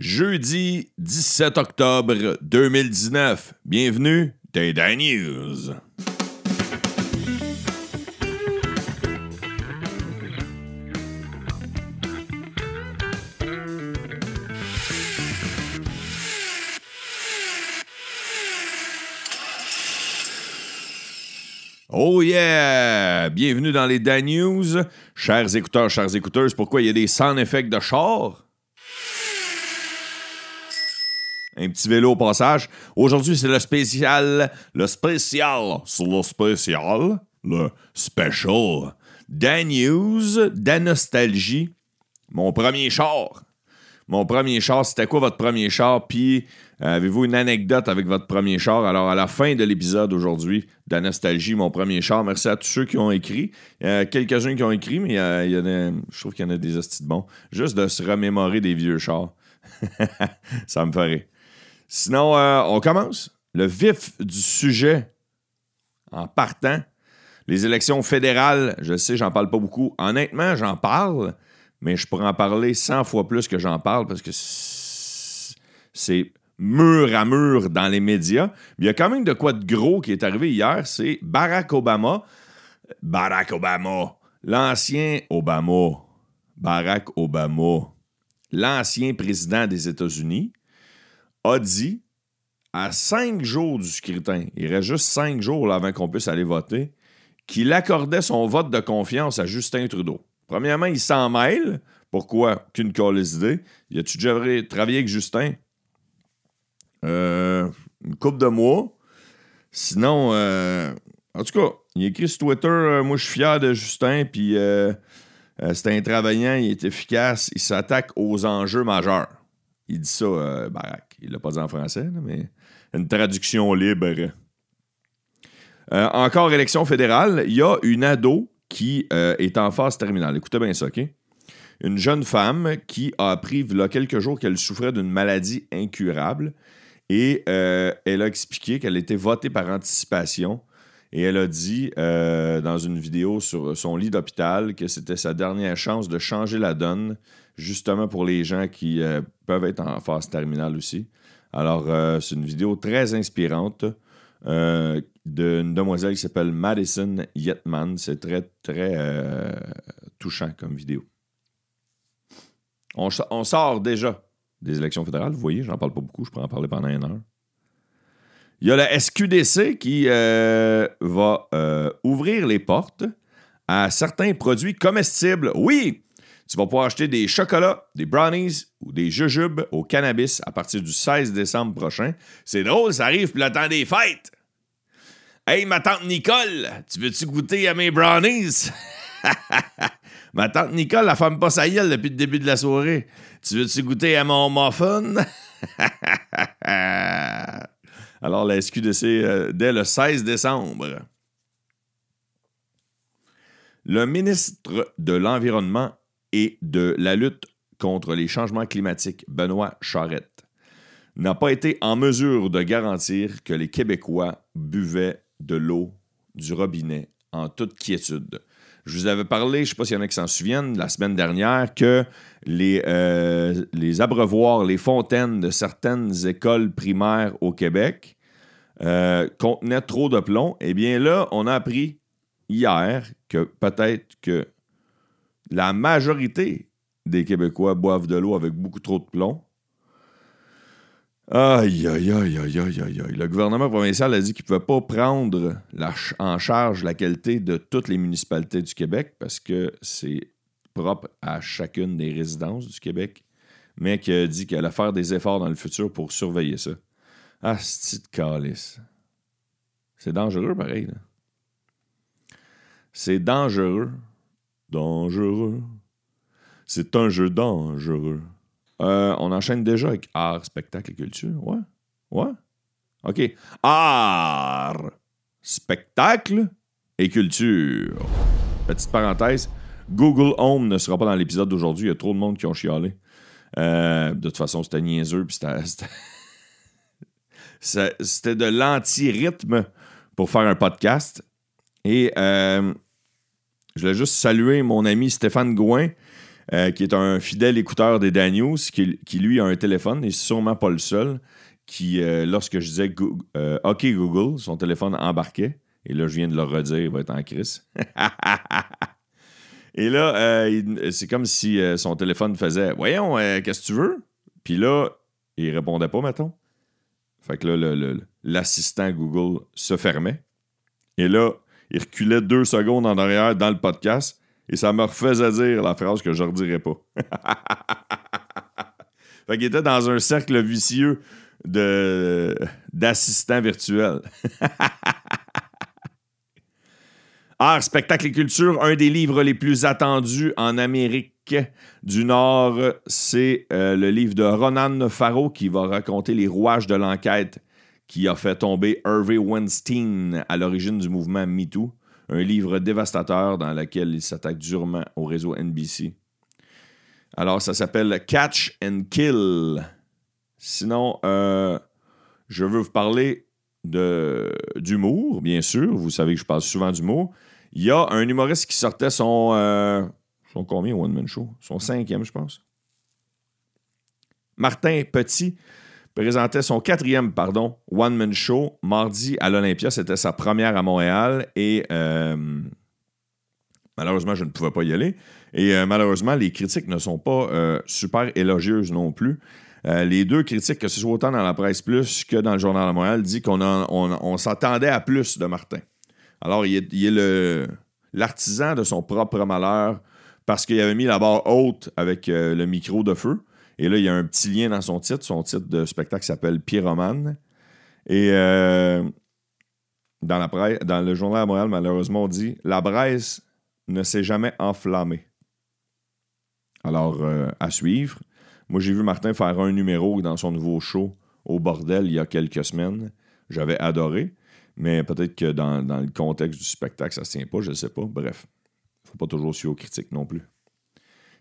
Jeudi 17 octobre 2019. Bienvenue dans Dan News. Oh yeah! Bienvenue dans les Dan News. Chers écouteurs, chères écouteuses, pourquoi il y a des sound effects de char? Un petit vélo au passage. Aujourd'hui, c'est le spécial. Le spécial. C'est le spécial. Le special. Dan News, Dan Nostalgie. Mon premier char. Mon premier char, c'était quoi votre premier char? Puis, avez-vous une anecdote avec votre premier char? Alors, à la fin de l'épisode aujourd'hui, de Nostalgie, mon premier char, merci à tous ceux qui ont écrit. Euh, Quelques-uns qui ont écrit, mais euh, il y a, je trouve qu'il y en a des hosties de bons. Juste de se remémorer des vieux chars. Ça me ferait. Sinon, euh, on commence. Le vif du sujet en partant. Les élections fédérales, je sais, j'en parle pas beaucoup. Honnêtement, j'en parle, mais je pourrais en parler 100 fois plus que j'en parle parce que c'est mur à mur dans les médias. Il y a quand même de quoi de gros qui est arrivé hier, c'est Barack Obama. Barack Obama. L'ancien Obama. Barack Obama. L'ancien président des États-Unis a dit à cinq jours du scrutin, il reste juste cinq jours avant qu'on puisse aller voter, qu'il accordait son vote de confiance à Justin Trudeau. Premièrement, il s'en mêle. Pourquoi? Qu'une calice idée. Y a-tu déjà travaillé avec Justin? Euh, une couple de mois. Sinon, euh, en tout cas, il écrit sur Twitter euh, Moi, je suis fier de Justin, puis c'est un travaillant, il est efficace, il s'attaque aux enjeux majeurs. Il dit ça, Barack. Il l'a pas dit en français, mais une traduction libre. Euh, encore élection fédérale, il y a une ado qui euh, est en phase terminale. Écoutez bien ça, OK? Une jeune femme qui a appris il y a quelques jours qu'elle souffrait d'une maladie incurable et euh, elle a expliqué qu'elle était votée par anticipation et elle a dit dans une vidéo sur son lit d'hôpital que c'était sa dernière chance de changer la donne, justement pour les gens qui euh, peuvent être en phase terminale aussi. Alors, euh, c'est une vidéo très inspirante euh, d'une demoiselle qui s'appelle Madison Yetman. C'est très, très touchant comme vidéo. On, sort déjà des élections fédérales, vous voyez, j'en parle pas beaucoup, je pourrais en parler pendant une heure. Il y a la SQDC qui va ouvrir les portes à certains produits comestibles. Oui, tu vas pouvoir acheter des chocolats, des brownies ou des jujubes au cannabis à partir du 16 décembre prochain. C'est drôle, ça arrive pour le temps des fêtes. Hey, ma tante Nicole, tu veux-tu goûter à mes brownies? ma tante Nicole, la femme pas sa depuis le début de la soirée. Tu veux-tu goûter à mon muffin? Alors, la SQDC, euh, dès le 16 décembre. Le ministre de l'Environnement et de la lutte contre les changements climatiques, Benoît Charette, n'a pas été en mesure de garantir que les Québécois buvaient de l'eau du robinet en toute quiétude. Je vous avais parlé, je ne sais pas s'il y en a qui s'en souviennent, la semaine dernière, que les, euh, abreuvoirs, les fontaines de certaines écoles primaires au Québec euh, contenaient trop de plomb. Eh bien là, on a appris hier que peut-être que la majorité des Québécois boivent de l'eau avec beaucoup trop de plomb. Aïe, aïe, aïe, aïe, aïe, aïe. Le gouvernement provincial a dit qu'il ne pouvait pas prendre en charge la qualité de toutes les municipalités du Québec parce que c'est propre à chacune des résidences du Québec, mais qu'il a dit qu'il allait faire des efforts dans le futur pour surveiller ça. Ah, de calice. C'est dangereux, pareil. C'est dangereux. Dangereux. C'est un jeu dangereux. Euh, on enchaîne déjà avec art, spectacle et culture? Ouais. Ouais? OK. Art, spectacle et culture. Petite parenthèse. Google Home ne sera pas dans l'épisode d'aujourd'hui. Il y a trop de monde qui ont chialé. Euh, de toute façon, c'était niaiseux. C'était de l'anti-rythme pour faire un podcast. Et euh, je voulais juste saluer mon ami Stéphane Gouin, euh, qui est un fidèle écouteur des Daniels, qui, qui, lui a un téléphone, et sûrement pas le seul, qui, euh, lorsque je disais euh, OK Google, son téléphone embarquait. Et là, je viens de le redire, il va être en crise. et là, c'est comme si son téléphone faisait Voyons, qu'est-ce que tu veux? Puis là, il répondait pas, mettons. Fait que là, l'assistant Google se fermait. Et là, il reculait deux secondes en arrière dans le podcast et ça me refaisait dire la phrase que je ne redirais pas. fait qu'il était dans un cercle vicieux d'assistants virtuels. Art, spectacle et culture, un des livres les plus attendus en Amérique du Nord, c'est euh, le livre de Ronan Farrow qui va raconter les rouages de l'enquête qui a fait tomber Harvey Weinstein à l'origine du mouvement MeToo, un livre dévastateur dans lequel il s'attaque durement au réseau NBC. Alors, ça s'appelle Catch and Kill. Sinon, euh, je veux vous parler d'humour, bien sûr. Vous savez que je parle souvent d'humour. Il y a un humoriste qui sortait son. Euh, son combien, One Man Show? Son cinquième, je pense. Martin Petit présentait son quatrième, pardon, one-man show mardi à l'Olympia. C'était sa première à Montréal et euh, malheureusement, je ne pouvais pas y aller. Et euh, malheureusement, les critiques ne sont pas euh, super élogieuses non plus. les deux critiques, que ce soit autant dans la presse plus que dans le Journal de Montréal, dit qu'on on, s'attendait à plus de Martin. Alors, il est, est l'artisan de son propre malheur parce qu'il avait mis la barre haute avec le micro de feu. Et là, il y a un petit lien dans son titre. Son titre de spectacle s'appelle Pyromane. Et euh, dans, la dans le journal à Montréal, malheureusement, on dit La braise ne s'est jamais enflammée. Alors, euh, à suivre. Moi, j'ai vu Martin faire un numéro dans son nouveau show au bordel il y a quelques semaines. J'avais adoré. Mais peut-être que dans, dans, le contexte du spectacle, ça ne se tient pas, je ne sais pas. Bref, il ne faut pas toujours suivre aux critiques non plus.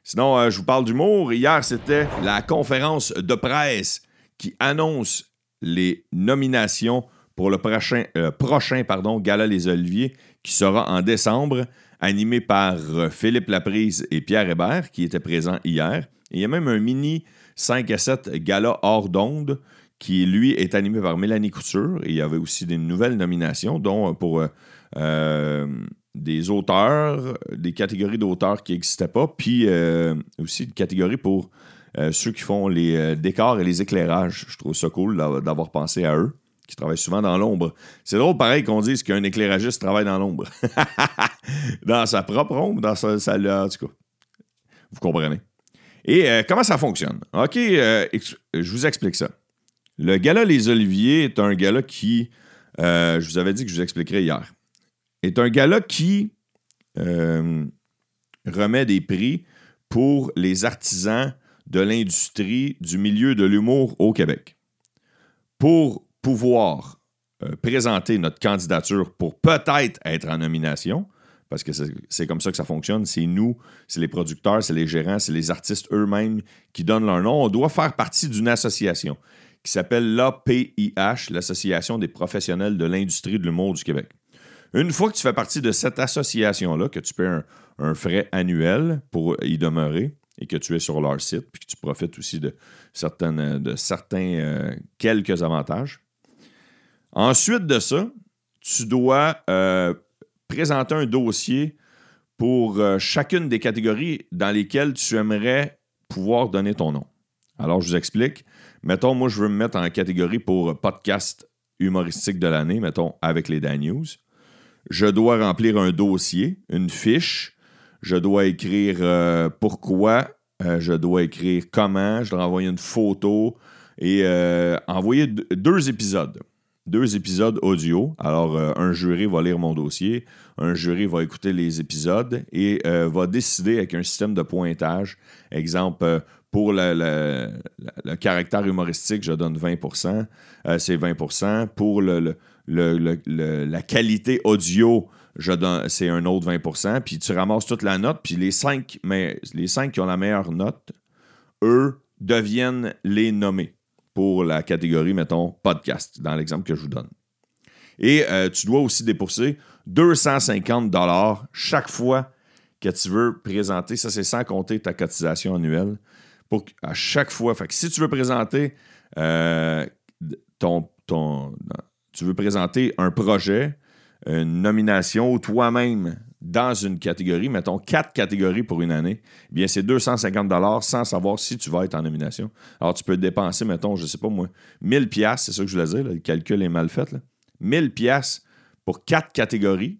Sinon, euh, je vous parle d'humour. Hier, c'était la conférence de presse qui annonce les nominations pour le prochain, euh, prochain pardon, Gala Les Oliviers qui sera en décembre, animé par euh, Philippe Laprise et Pierre Hébert qui étaient présents hier. il y a même un mini 5 à 7 Gala hors d'onde qui, lui, est animé par Mélanie Couture. Et il y avait aussi des nouvelles nominations, dont pour des auteurs, des catégories d'auteurs qui n'existaient pas, puis euh, aussi une catégorie pour euh, ceux qui font les euh, décors et les éclairages. Je trouve ça cool d'avoir pensé à eux, qui travaillent souvent dans l'ombre. C'est drôle, pareil, qu'on dise qu'un éclairagiste travaille dans l'ombre. dans sa propre ombre, dans sa, sa, en tout cas. Vous comprenez. Et comment ça fonctionne? OK, je vous explique ça. Le gala Les Oliviers est un gala qui, je vous avais dit que je vous expliquerais hier est un gala qui euh, remet des prix pour les artisans de l'industrie du milieu de l'humour au Québec. Pour pouvoir euh, présenter notre candidature pour peut-être être en nomination, parce que c'est comme ça que ça fonctionne, c'est nous, c'est les producteurs, c'est les gérants, c'est les artistes eux-mêmes qui donnent leur nom. On doit faire partie d'une association qui s'appelle l'APIH, l'Association des professionnels de l'industrie de l'humour du Québec. Une fois que tu fais partie de cette association-là, que tu paies un, frais annuel pour y demeurer et que tu es sur leur site, puis que tu profites aussi de, certains euh, quelques avantages. Ensuite de ça, tu dois euh, présenter un dossier pour euh, chacune des catégories dans lesquelles tu aimerais pouvoir donner ton nom. Alors, je vous explique. Mettons, moi, je veux me mettre en catégorie pour podcast humoristique de l'année, mettons, avec les Dan News je dois remplir un dossier, une fiche, je dois écrire euh, pourquoi, euh, je dois écrire comment, je dois envoyer une photo et euh, envoyer deux épisodes. Deux épisodes audio. Alors, un jury va lire mon dossier, un jury va écouter les épisodes et va décider avec un système de pointage. Exemple, pour le, caractère humoristique, je donne 20% c'est 20% Pour le, la qualité audio, c'est un autre 20% Puis tu ramasses toute la note, puis les cinq, mais, les cinq qui ont la meilleure note, eux, deviennent les nommés pour la catégorie, mettons, podcast, dans l'exemple que je vous donne. Et euh, tu dois aussi débourser 250 chaque fois que tu veux présenter. Ça, c'est sans compter ta cotisation annuelle. Pour, à chaque fois. Si tu veux présenter euh, ton, ton. Tu veux présenter un projet, une nomination toi-même dans une catégorie, mettons quatre catégories pour une année, eh bien c'est 250 sans savoir si tu vas être en nomination. Alors tu peux dépenser, mettons, je sais pas moi, 1000 pièces, c'est ça que je voulais dire, le calcul est mal fait. Là. 1000 pièces pour quatre catégories.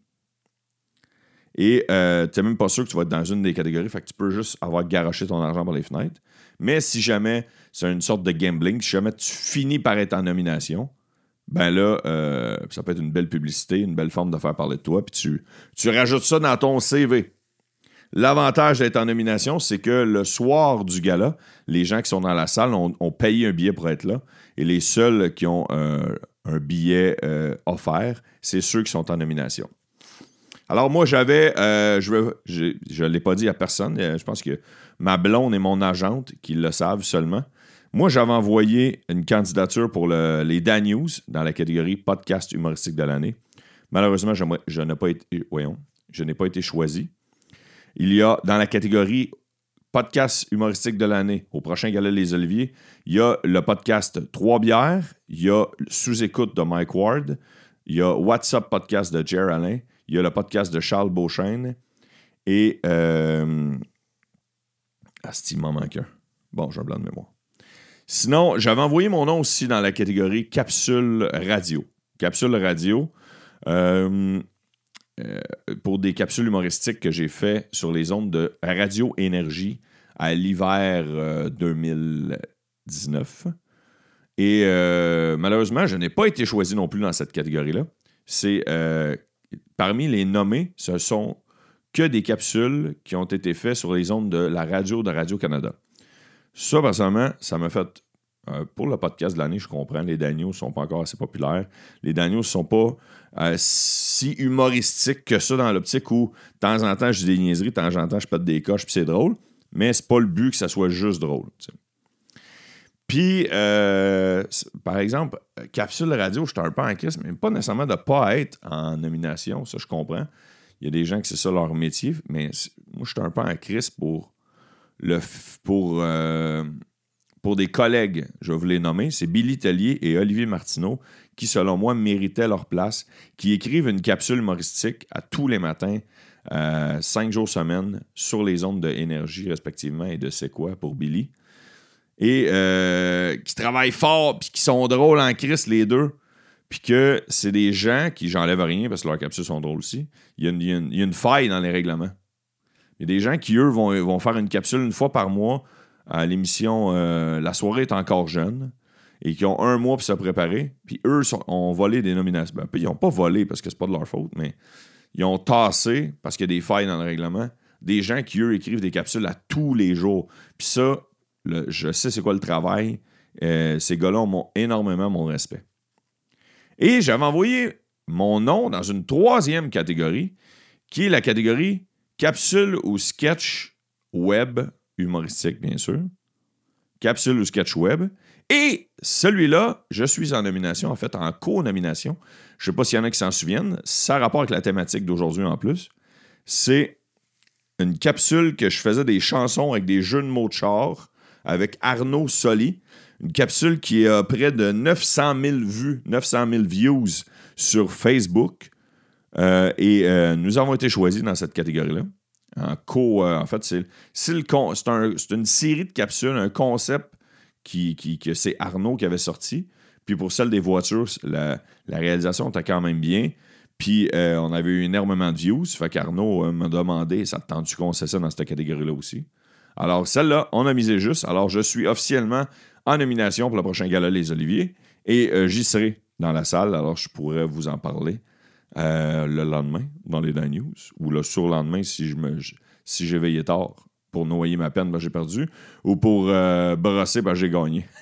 Et euh, tu n'es même pas sûr que tu vas être dans une des catégories, fait que tu peux juste avoir garoché ton argent par les fenêtres. Mais si jamais c'est une sorte de gambling, si jamais tu finis par être en nomination, ben là, euh, ça peut être une belle publicité, une belle forme de faire parler de toi, puis tu, rajoutes ça dans ton CV. L'avantage d'être en nomination, c'est que le soir du gala, les gens qui sont dans la salle ont, payé un billet pour être là, et les seuls qui ont un billet euh, offert, c'est ceux qui sont en nomination. Alors moi, j'avais, euh, je ne l'ai pas dit à personne, je pense que ma blonde et mon agente qui le savent seulement, moi, j'avais envoyé une candidature pour les Dan News dans la catégorie podcast humoristique de l'année. Malheureusement, je, n'ai pas été, je n'ai pas été choisi. Il y a dans la catégorie podcast humoristique de l'année au prochain Gala Les Oliviers, il y a le podcast Trois bières, il y a Sous-écoute de Mike Ward, il y a WhatsApp podcast de Jer Alain, il y a le podcast de Charles Beauchesne et. Euh, Asti, m'en manque un. Bon, j'ai un blanc de mémoire. Sinon, j'avais envoyé mon nom aussi dans la catégorie capsule radio. Capsule radio. Euh, euh, pour des capsules humoristiques que j'ai fait sur les ondes de Radio Énergie à l'hiver 2019. Euh, Et malheureusement, je n'ai pas été choisi non plus dans cette catégorie-là. C'est parmi les nommés, ce sont que des capsules qui ont été faites sur les ondes de la radio de Radio-Canada. Ça, personnellement, ça m'a fait. Euh, pour le podcast de l'année, je comprends, les Daniels ne sont pas encore assez populaires. Les Daniels ne sont pas euh, si humoristiques que ça dans l'optique où, de temps en temps, je dis des niaiseries, de temps en temps, je pète des coches, puis c'est drôle. Mais c'est pas le but que ça soit juste drôle. Puis, euh, par exemple, Capsule Radio, je suis un peu en crise, mais pas nécessairement de ne pas être en nomination, ça je comprends. Il y a des gens qui c'est ça leur métier, mais moi je suis un peu en crise pour le, pour, euh, pour des collègues, je vais vous les nommer, c'est Billy Tellier et Olivier Martineau qui, selon moi, méritaient leur place, qui écrivent une capsule humoristique à tous les matins, euh, cinq jours semaine, sur les ondes de énergie, respectivement, et de c'est quoi pour Billy. Et euh, qui travaillent fort, puis qui sont drôles en crise, les deux. Puis que c'est des gens qui, j'enlève rien parce que leurs capsules sont drôles aussi. il y, a une, faille dans les règlements. Il y a des gens qui, eux, vont, vont faire une capsule une fois par mois à l'émission euh, La soirée est encore jeune et qui ont un mois pour se préparer. Puis eux ont volé des nominations. Ben, ils n'ont pas volé parce que c'est pas de leur faute, mais ils ont tassé, parce qu'il y a des failles dans le règlement, des gens qui, eux, écrivent des capsules à tous les jours. Puis ça, je sais c'est quoi le travail. Euh, ces gars-là ont énormément mon respect. Et j'avais envoyé mon nom dans une troisième catégorie, qui est la catégorie Capsule ou sketch web humoristique, bien sûr. Capsule ou sketch web. Et celui-là, je suis en nomination, en fait, en co-nomination. Je ne sais pas s'il y en a qui s'en souviennent. Ça a rapport avec la thématique d'aujourd'hui en plus. C'est une capsule que je faisais des chansons avec des jeux de mots de char avec Arnaud Soli. Une capsule qui a près de 900 000 vues, 900 000 views sur Facebook. Euh, et euh, nous avons été choisis dans cette catégorie-là. En euh, fait, c'est, c'est, une série de capsules, un concept qui, que c'est Arnaud qui avait sorti. Puis pour celle des voitures, la, réalisation était quand même bien. Puis on avait eu énormément de views. Fait qu'Arnaud m'a demandé ça te tente-tu qu'on sait ça dans cette catégorie-là aussi? Alors celle-là, on a misé juste. Alors je suis officiellement en nomination pour le prochain gala Les Oliviers et j'y serai dans la salle. Alors je pourrais vous en parler. Euh, le lendemain dans les Dan News ou le surlendemain si je me si j'ai veillé tard pour noyer ma peine, ben, j'ai perdu. Ou pour euh, brosser, ben, j'ai gagné.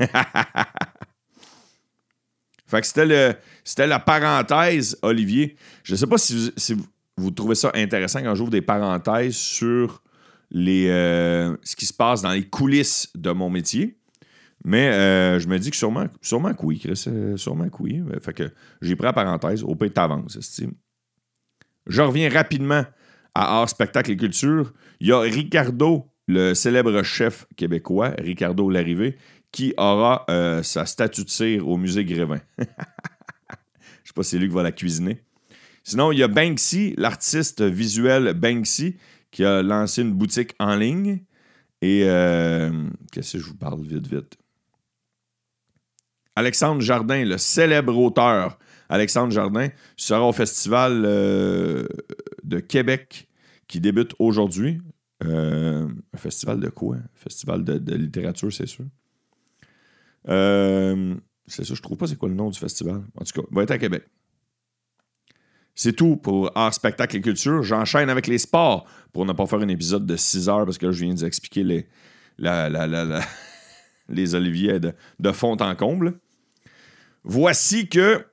fait que c'était la parenthèse, Olivier. Je ne sais pas si vous, trouvez ça intéressant quand j'ouvre des parenthèses sur les, euh, ce qui se passe dans les coulisses de mon métier. Mais euh, je me dis que sûrement, sûrement que oui, Chris. Euh, sûrement que oui. Fait que j'ai pris la parenthèse. Au pays t'avances, Je reviens rapidement à art, spectacle et culture, il y a Ricardo, le célèbre chef québécois, Ricardo Larrivée, qui aura euh, sa statue de cire au musée Grévin. Je sais pas si c'est lui qui va la cuisiner. Sinon, il y a Banksy, l'artiste visuel Banksy, qui a lancé une boutique en ligne. Et qu'est-ce que je vous parle vite, vite? Alexandre Jardin, le célèbre auteur Alexandre Jardin, sera au Festival euh, de Québec qui débute aujourd'hui. Euh, un festival de quoi? Un festival de, littérature, c'est sûr. c'est ça, je trouve pas c'est quoi le nom du festival. En tout cas, il va être à Québec. C'est tout pour art, spectacle et culture. J'enchaîne avec les sports pour ne pas faire un épisode de 6 heures parce que je viens de vous expliquer les, les oliviers de, fond en comble. Voici que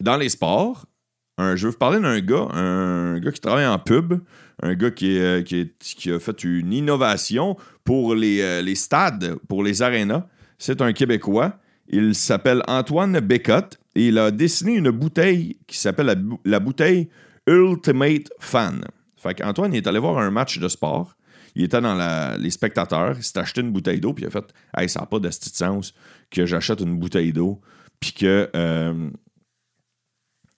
dans les sports, je vais vous parler d'un gars, un gars qui travaille en pub, un gars qui, euh, a fait une innovation pour les, euh, les stades, pour les arénas. C'est un Québécois. Il s'appelle Antoine Bécotte et il a dessiné une bouteille qui s'appelle la, bouteille Ultimate Fan. Fait qu'Antoine, il est allé voir un match de sport. Il était dans les spectateurs. Il s'est acheté une bouteille d'eau. Puis il a fait Hey, ça n'a pas de sens que j'achète une bouteille d'eau. Puis que. Euh,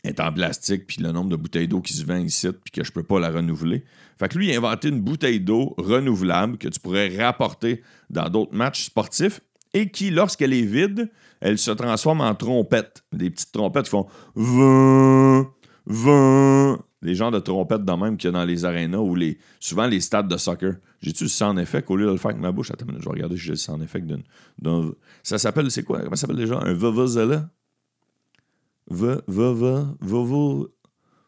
est en plastique, puis le nombre de bouteilles d'eau qui se vend ici, puis que je peux pas la renouveler. Fait que lui, il a inventé une bouteille d'eau renouvelable que tu pourrais rapporter dans d'autres matchs sportifs et qui, lorsqu'elle est vide, elle se transforme en trompette. Des petites trompettes qui font. Des genres de trompettes de même qu'il y a dans les arénas ou les, souvent les stades de soccer. J'ai-tu le son effet? Qu'au lieu de le faire avec ma bouche? Attends, je vais regarder si j'ai le son effet d'un. Ça s'appelle, c'est quoi? Comment ça s'appelle déjà? Un vuvuzela?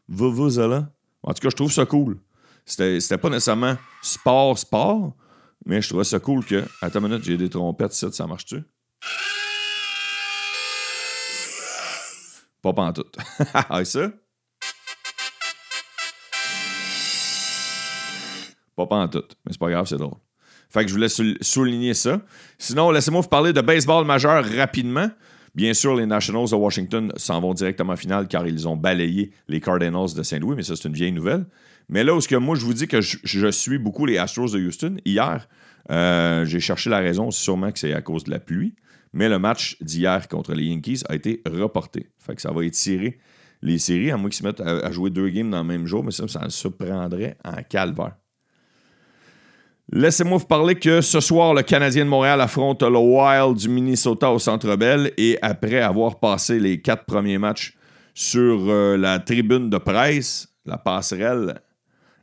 Vuvuzela? En tout cas, je trouve ça cool. C'était pas nécessairement sport, sport, mais je trouvais ça cool que. Attends une minute, j'ai des trompettes, ça, ça marche-tu? Pas pantoute. ah, ça? Pas pantoute. Mais c'est pas grave, c'est drôle. Fait que je voulais souligner ça. Sinon, laissez-moi vous parler de baseball majeur rapidement. Bien sûr, les Nationals de Washington s'en vont directement en finale car ils ont balayé les Cardinals de Saint-Louis, mais ça, c'est une vieille nouvelle. Mais là où ce que moi, je vous dis que je, suis beaucoup les Astros de Houston, hier, euh, j'ai cherché la raison, sûrement que c'est à cause de la pluie. Mais le match d'hier contre les Yankees a été reporté. Fait que ça va étirer les séries, à moins qu'ils se mettent à, jouer deux games dans le même jour, mais ça, ça se prendrait en calvaire. Laissez-moi vous parler que ce soir, le Canadien de Montréal affronte le Wild du Minnesota au Centre Bell et après avoir passé les quatre premiers matchs sur euh, la tribune de presse, la passerelle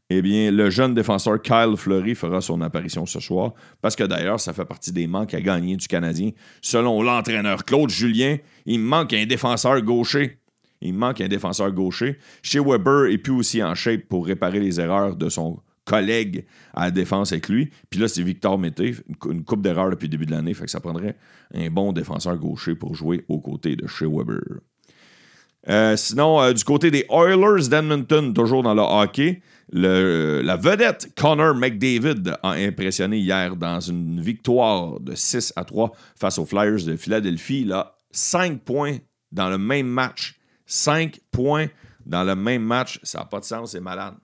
eh bien, le jeune défenseur Kyle Fleury fera son apparition ce soir, parce que d'ailleurs, ça fait partie des manques à gagner du Canadien. Selon l'entraîneur Claude Julien, il manque un défenseur gaucher. Il manque un défenseur gaucher. Chez Weber est plus aussi en shape pour réparer les erreurs de son collègue à la défense avec lui. Puis là, c'est Victor Mété, une coupe d'erreurs depuis le début de l'année, fait que ça prendrait un bon défenseur gaucher pour jouer aux côtés de Shea Weber. Euh, sinon, euh, du côté des Oilers d'Edmonton, toujours dans le hockey, la vedette Connor McDavid a impressionné hier dans une victoire de 6 à 3 face aux Flyers de Philadelphie. Là, 5 points dans le même match. 5 points dans le même match. Ça n'a pas de sens, c'est malade.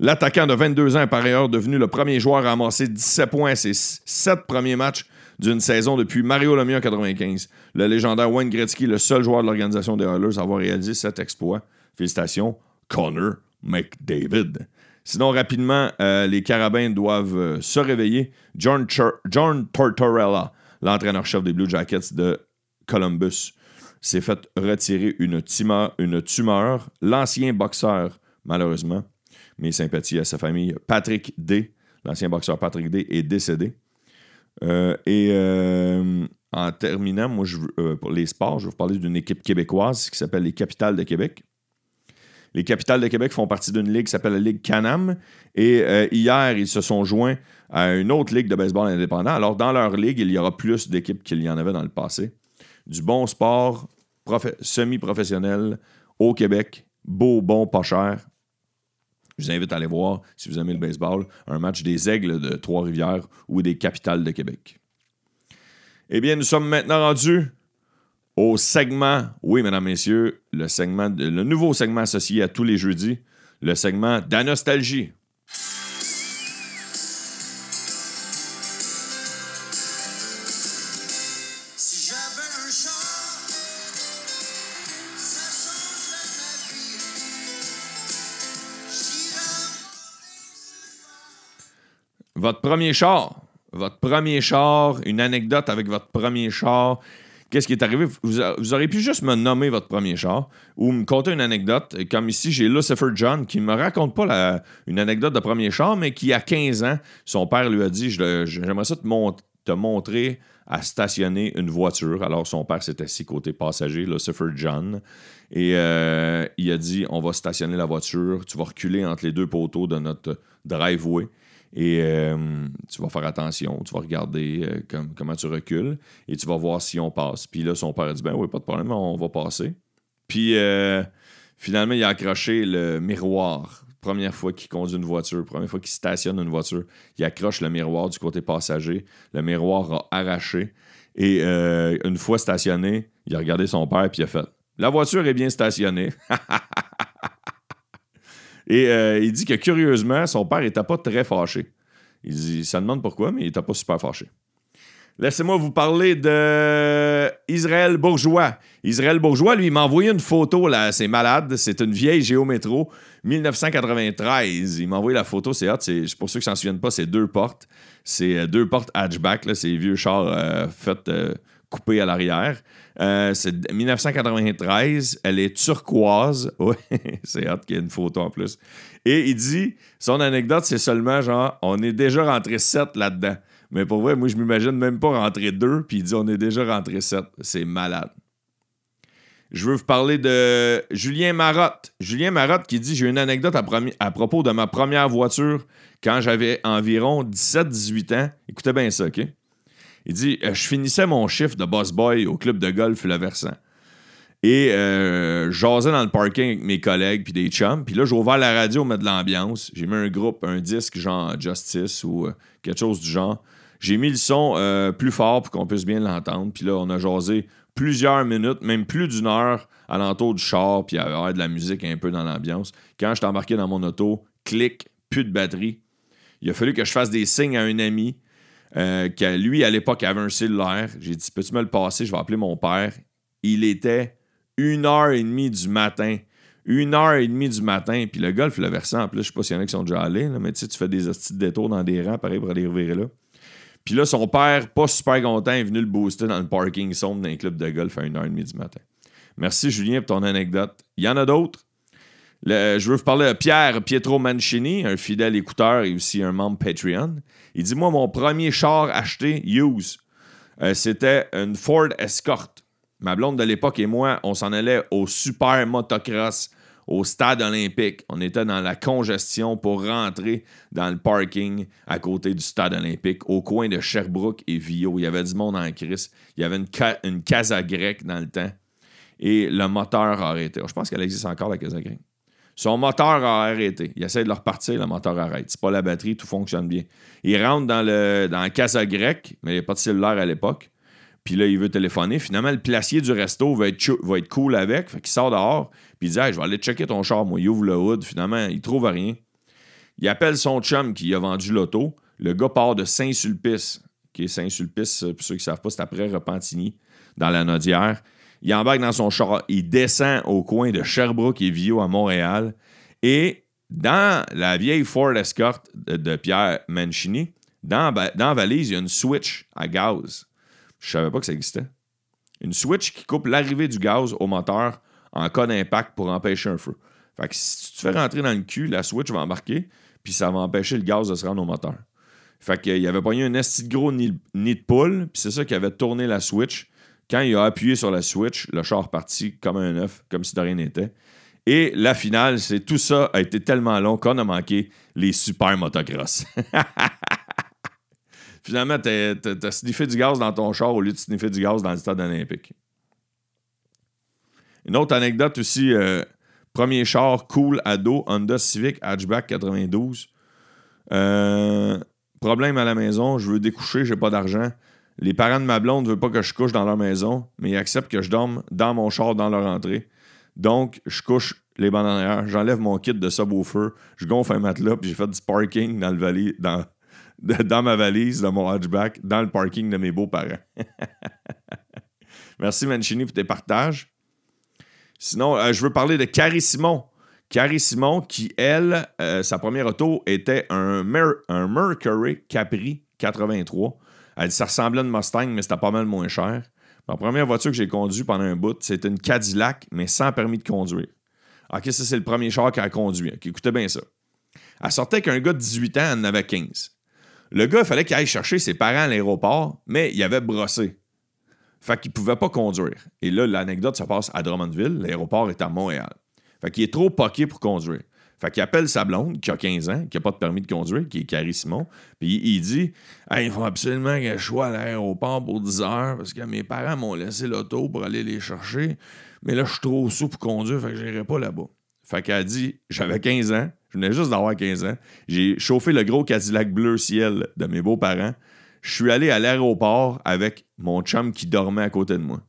L'attaquant de 22 ans est par ailleurs devenu le premier joueur à amasser 17 points à ses 7 premiers matchs d'une saison depuis Mario Lemieux en 95. Le légendaire Wayne Gretzky, le seul joueur de l'organisation des Oilers à avoir réalisé cet exploit. Félicitations, Connor McDavid. Sinon, rapidement, euh, les Carabins doivent euh, se réveiller. John, Tortorella, l'entraîneur-chef des Blue Jackets de Columbus, s'est fait retirer. Une tumeur. L'ancien boxeur, malheureusement, mes sympathies à sa famille, Patrick D., l'ancien boxeur Patrick D., est décédé. Euh, et euh, en terminant, moi, euh, pour les sports, je vais vous parler d'une équipe québécoise qui s'appelle les Capitales de Québec. Les Capitales de Québec font partie d'une ligue qui s'appelle la Ligue Canam. Et hier, ils se sont joints à une autre ligue de baseball indépendant. Alors, dans leur ligue, il y aura plus d'équipes qu'il y en avait dans le passé. Du bon sport semi-professionnel au Québec. Beau, bon, pas cher. Je vous invite à aller voir, si vous aimez le baseball, un match des Aigles de Trois-Rivières ou des Capitales de Québec. Eh bien, nous sommes maintenant rendus au segment, oui, mesdames, messieurs, le, segment, le nouveau segment associé à tous les jeudis, le segment d'Anostalgie. Votre premier char. Votre premier char, une anecdote avec votre premier char. Qu'est-ce qui est arrivé? Vous, auriez pu juste me nommer votre premier char ou me conter une anecdote. Comme ici, j'ai Lucifer John qui me raconte pas une anecdote de premier char, mais qui, a 15 ans, son père lui a dit J'aimerais ça te, montrer à stationner une voiture. Alors, son père s'est assis côté passager, Lucifer John. Et euh, il a dit On va stationner la voiture, tu vas reculer entre les deux poteaux de notre driveway. Et euh, tu vas faire attention, tu vas regarder euh, comment tu recules et tu vas voir si on passe. Puis là, son père a dit Ben oui, pas de problème, on va passer. Puis euh, finalement, il a accroché le miroir. Première fois qu'il conduit une voiture, première fois qu'il stationne une voiture, il accroche le miroir du côté passager. Le miroir a arraché. Et une fois stationné, il a regardé son père puis il a fait La voiture est bien stationnée. Et euh, il dit que curieusement, son père n'était pas très fâché. Il dit, ça demande pourquoi, mais il n'était pas super fâché. Laissez-moi vous parler de Israël Bourgeois. Israël Bourgeois, lui, m'a envoyé une photo, là, c'est malade. C'est une vieille Géométro, 1993. Il m'a envoyé la photo, c'est hot. C'est, pour ceux qui s'en souviennent pas, c'est deux portes. C'est euh, deux portes hatchback, là, c'est vieux chars euh, faits coupé à l'arrière. Euh, c'est 1993. Elle est turquoise. Oui, c'est hâte qu'il y ait une photo en plus. Et il dit, son anecdote, c'est seulement genre, on est déjà rentré 7 là-dedans. Mais pour vrai, moi, je m'imagine même pas rentrer 2, puis il dit, on est déjà rentré 7. C'est malade. Je veux vous parler de Julien Marotte. Julien Marotte qui dit J'ai une anecdote à, propos de ma première voiture quand j'avais environ 17-18 ans. Écoutez bien ça, OK? Il dit euh, Je finissais mon chiffre de boss boy au club de golf Le Versant. Et euh, j'asais dans le parking avec mes collègues puis des chums. Puis là, j'ai ouvert la radio, mettre de l'ambiance. J'ai mis un groupe, un disque genre Justice ou euh, quelque chose du genre. J'ai mis le son euh, plus fort pour qu'on puisse bien l'entendre. Puis là, on a jasé plusieurs minutes, même plus d'une heure à l'entour du char, puis il y avait de la musique un peu dans l'ambiance. Quand je embarqué dans mon auto, clic, plus de batterie. Il a fallu que je fasse des signes à un ami. Euh, lui, à l'époque, avait un cellulaire. J'ai dit, peux-tu me le passer? Je vais appeler mon père. Il était une heure et demie du matin. Une heure et demie du matin. Puis le golf, le versant, en plus, je sais pas s'il y en a qui sont déjà allés, mais tu sais, tu fais des petits détours dans des rangs, pareil, pour aller revirer là. Puis là, son père, pas super content, est venu le booster dans le parking sombre d'un club de golf à une heure et demie du matin. Merci, Julien, pour ton anecdote. Il y en a d'autres. Je veux vous parler de Pierre Pietro Mancini, un fidèle écouteur et aussi un membre Patreon. Il dit Moi, mon premier char acheté, use, euh, c'était une Ford Escort. Ma blonde de l'époque et moi, on s'en allait au super motocross au stade olympique. On était dans la congestion pour rentrer dans le parking à côté du stade olympique, au coin de Sherbrooke et Vio. Il y avait du monde en crise. Il y avait une, une casa grecque dans le temps. Et le moteur a arrêté. Je pense qu'elle existe encore, la casa grecque. Son moteur a arrêté. Il essaie de le repartir, le moteur arrête. C'est pas la batterie, tout fonctionne bien. Il rentre dans le dans la casa grecque, mais il n'y a pas de cellulaire à l'époque. Puis là, il veut téléphoner. Finalement, le placier du resto va être, va être cool avec. Fait qu'il sort dehors. Puis il dit Je vais aller checker ton char. Moi, il ouvre le hood. Finalement, il trouve rien. Il appelle son chum qui a vendu l'auto. Le gars part de Saint-Sulpice, qui est Saint-Sulpice, pour ceux qui ne savent pas, c'est après Repentigny, dans la Nodière. Il embarque dans son char, il descend au coin de Sherbrooke et Vio à Montréal. Et dans la vieille Ford Escort de, Pierre Mancini, dans, dans la valise, il y a une switch à gaz. Je savais pas que ça existait. Une switch qui coupe l'arrivée du gaz au moteur en cas d'impact pour empêcher un feu. Fait que si tu te fais rentrer dans le cul, la switch va embarquer, puis ça va empêcher le gaz de se rendre au moteur. Fait qu'il avait pas eu un esti de gros nid de poule, puis c'est ça qui avait tourné la switch. Quand il a appuyé sur la Switch, le char parti comme un œuf, comme si de rien n'était. Et la finale, c'est tout ça a été tellement long qu'on a manqué les super motocross. Finalement, t'as as sniffé du gaz dans ton char au lieu de sniffer du gaz dans le stade olympique. Une autre anecdote aussi, euh, premier char cool ado, Honda Civic Hatchback 92. Euh, problème à la maison, je veux découcher, j'ai pas d'argent. Les parents de ma blonde ne veulent pas que je couche dans leur maison, mais ils acceptent que je dorme dans mon char dans leur entrée. Donc, je couche les bandes en j'enlève mon kit de subwoofer, je gonfle un matelas, puis j'ai fait du parking dans, le dans, dans ma valise, dans mon hatchback, dans le parking de mes beaux-parents. Merci Mancini pour tes partages. Sinon, euh, je veux parler de Carrie Simon. Carrie Simon, qui, elle, euh, sa première auto était un Mercury Capri 83. Elle dit ça ressemblait à une Mustang, mais c'était pas mal moins cher. Ma première voiture que j'ai conduite pendant un bout, c'était une Cadillac, mais sans permis de conduire. OK, ça, c'est le premier char qu'elle a conduit. écoutez bien ça. Elle sortait qu'un gars de 18 ans, elle en avait 15. Le gars, il fallait qu'il aille chercher ses parents à l'aéroport, mais il avait brossé. Fait qu'il pouvait pas conduire. Et là, l'anecdote se passe à Drummondville. L'aéroport est à Montréal. Fait qu'il est trop poqué pour conduire. Fait qu'il appelle sa blonde, qui a 15 ans, qui n'a pas de permis de conduire, qui est Carrie Simon. Puis il dit Il faut absolument que je sois à l'aéroport pour 10 heures parce que mes parents m'ont laissé l'auto pour aller les chercher. Mais là, je suis trop sous pour conduire, fait que je n'irai pas là-bas. Fait qu'elle dit J'avais 15 ans, je venais juste d'avoir 15 ans. J'ai chauffé le gros Cadillac bleu ciel de mes beaux-parents. Je suis allé à l'aéroport avec mon chum qui dormait à côté de moi.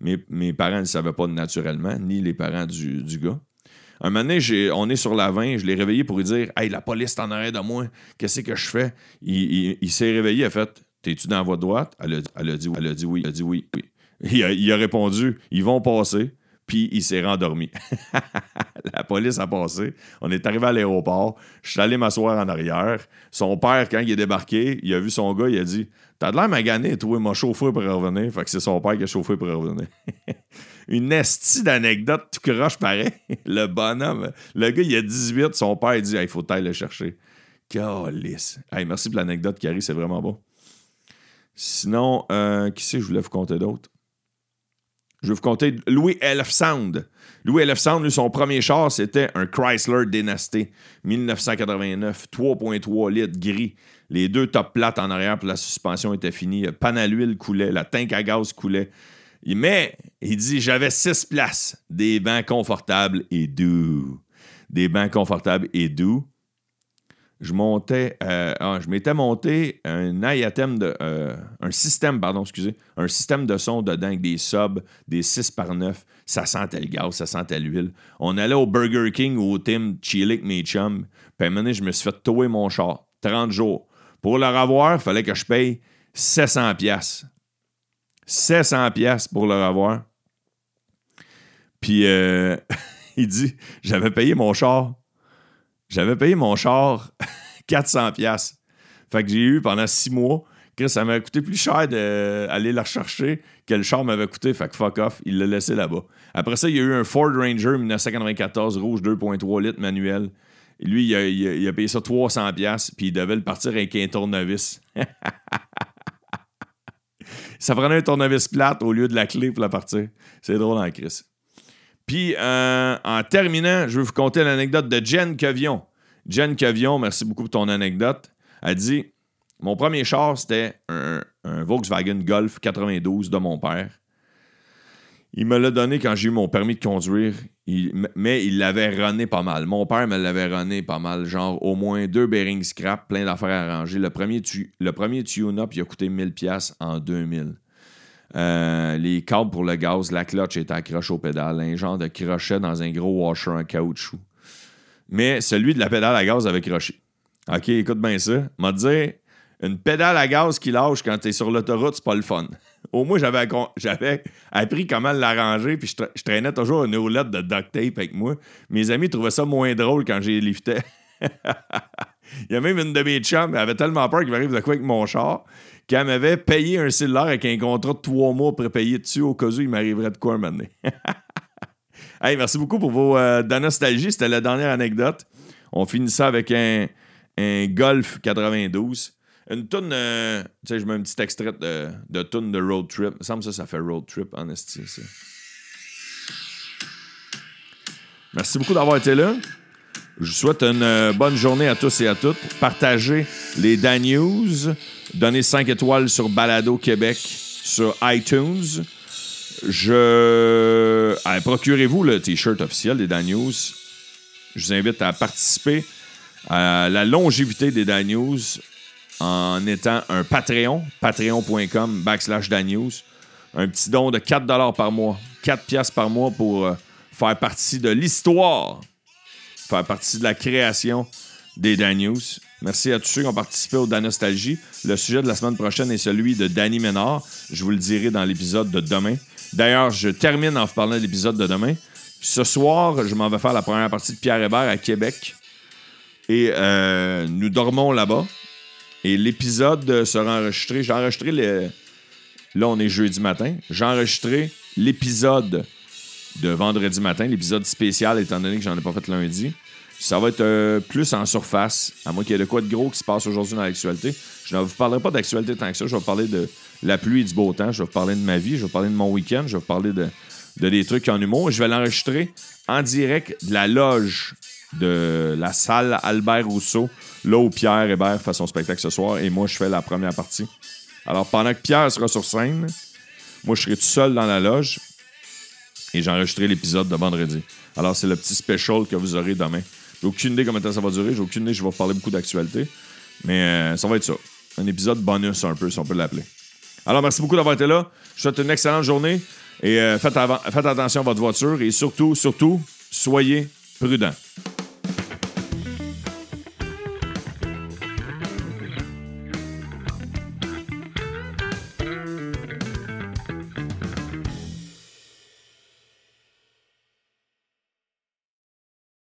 Mes, mes parents ne savaient pas naturellement, ni les parents du, du gars. Un moment donné, on est sur la 20, je l'ai réveillé pour lui dire Hey, la police est en arrêt de moi, qu'est-ce que je fais Il, s'est réveillé, il a fait T'es-tu dans la voie droite elle a, dit, elle a dit oui. Elle a dit oui. A, il a répondu Ils vont passer puis il s'est rendormi. la police a passé. On est arrivé à l'aéroport. Je suis allé m'asseoir en arrière. Son père, quand il est débarqué, il a vu son gars, il a dit T'as de l'air magané, toi, il m'a chauffé pour revenir. Fait que c'est son père qui a chauffé pour revenir. Une estie d'anecdote, tu croches pareil. le bonhomme. Le gars, il a 18, son père, dit Il faut aller le chercher. Calice. Hey, merci pour l'anecdote, Carrie, c'est vraiment bon. Sinon, euh, qui c'est je voulais vous compter d'autres? Je vais vous compter Louis Elf Sound. Louis Elf Sound, lui, son premier char, c'était un Chrysler Dynasty 1989, 3.3 litres gris. Les deux top plates en arrière pour la suspension étaient finies. Le pan à l'huile coulait, la tank à gaz coulait. Mais, il dit, j'avais six places, des bancs confortables et doux. Des bancs confortables et doux je montais, euh, ah, je m'étais monté un IATM de, euh, un système, pardon, excusez, un système de son dedans avec des subs, des 6 par 9. Ça sentait le gaz, ça sentait l'huile. On allait au Burger King ou au Tim Chilik, mes chums. Puis à un moment je me suis fait tower mon char. 30 jours. Pour le revoir, il fallait que je paye 700 pièces. 700 pièces pour le revoir. Puis euh, il dit, j'avais payé mon char j'avais payé mon char 400 pièces. Fait que j'ai eu pendant six mois. que ça m'a coûté plus cher d'aller la rechercher que le char m'avait coûté. Fait que fuck off, il l'a laissé là-bas. Après ça, il y a eu un Ford Ranger 1994 rouge 2.3 litres manuel. Lui, il a, payé ça 300 pièces puis il devait le partir avec un tournevis. ça prenait un tournevis plate au lieu de la clé pour la partir. C'est drôle en crise. Puis, euh, en terminant, je vais vous conter l'anecdote de Jen Kevion. Jen Kevion, merci beaucoup pour ton anecdote. Elle dit Mon premier char, c'était un, Volkswagen Golf 92 de mon père. Il me l'a donné quand j'ai eu mon permis de conduire, mais il l'avait runné pas mal. Mon père me l'avait runné pas mal, genre au moins deux bearings scrap, plein d'affaires à arranger. Le premier, le premier tune-up, il a coûté 1000$ en 2000. Euh, les câbles pour le gaz, la clutch est accrochée au pédale, un genre de crochet dans un gros washer en caoutchouc. Mais celui de la pédale à gaz avait croché. OK, écoute bien ça. M'a dit une pédale à gaz qui lâche quand tu es sur l'autoroute, c'est pas le fun. Au moins, j'avais, j'avais appris comment l'arranger, puis je, traînais toujours une roulette de duct tape avec moi. Mes amis trouvaient ça moins drôle quand j'ai lifté. Il y a même une de mes chums, elle avait tellement peur qu'il m'arrive de quoi avec mon char, qu'elle m'avait payé un cellulaire avec un contrat de trois mois prépayé dessus au cas où il m'arriverait de quoi un moment hey, merci beaucoup pour vos euh, de nostalgie. C'était la dernière anecdote. On finit ça avec un, un Golf 92. Une toune, euh, tu sais, je mets un petit extrait de, de toune de road trip. Il me semble que ça, ça fait road trip en Merci beaucoup d'avoir été là. Je vous souhaite une euh, bonne journée à tous et à toutes. Partagez les Dan News. Donnez 5 étoiles sur Balado Québec sur iTunes. Je. Procurez-vous le T-shirt officiel des Dan News. Je vous invite à participer à la longévité des Dan News. en étant un Patreon, patreon.com backslash News. Un petit don de 4 par mois, 4 piastres par mois pour euh, faire partie de l'histoire, faire partie de la création des Dan News. Merci à tous ceux qui ont participé au Danostalgie. Le sujet de la semaine prochaine est celui de Danny Ménard. Je vous le dirai dans l'épisode de demain. D'ailleurs, je termine en vous parlant de l'épisode de demain. Ce soir, je m'en vais faire la première partie de Pierre Hébert à Québec. Et euh, nous dormons là-bas. Et l'épisode sera enregistré. J'ai enregistré le. Là, on est jeudi matin. J'ai enregistré l'épisode de vendredi matin, l'épisode spécial, étant donné que j'en ai pas fait lundi. Ça va être euh, plus en surface, à moins qu'il y ait de quoi de gros qui se passe aujourd'hui dans l'actualité. Je ne vous parlerai pas d'actualité tant que ça. Je vais vous parler de la pluie et du beau temps. Je vais vous parler de ma vie. Je vais vous parler de mon week-end. Je vais vous parler de, de des trucs en humour. Je vais l'enregistrer en direct de la loge de la salle Albert Rousseau, là où Pierre Hébert fait son spectacle ce soir, et moi, je fais la première partie. Alors, pendant que Pierre sera sur scène, moi, je serai tout seul dans la loge, et j'enregistrerai l'épisode de vendredi. Alors, c'est le petit special que vous aurez demain. J'ai aucune idée combien de temps ça va durer, j'ai aucune idée, je vais vous parler beaucoup d'actualité, mais euh, ça va être ça. Un épisode bonus un peu, si on peut l'appeler. Alors, merci beaucoup d'avoir été là. Je vous souhaite une excellente journée. Et euh, faites, faites attention à votre voiture et surtout, surtout, soyez prudents.